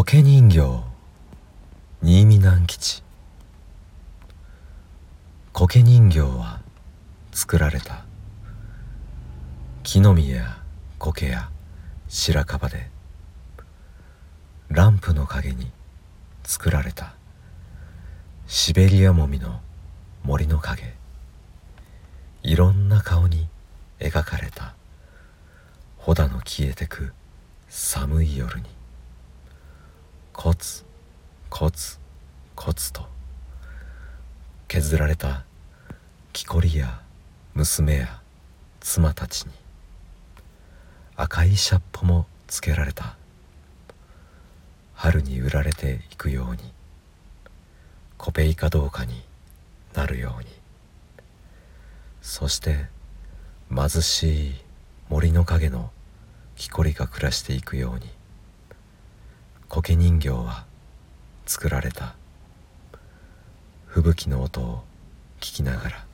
苔人形。新見南吉。苔人形は作られた。木の実や苔や白樺でランプの陰に作られた。シベリアモミの森の影いろんな顔に描かれた。穂だの消えてく寒い夜に。コツコツコツと削られた木こりや娘や妻たちに赤いシャッポもつけられた。春に売られていくようにコペイかどうかになるように。そして貧しい森の陰の木こりが暮らしていくように。苔人形は作られた。吹雪の音を聞きながら。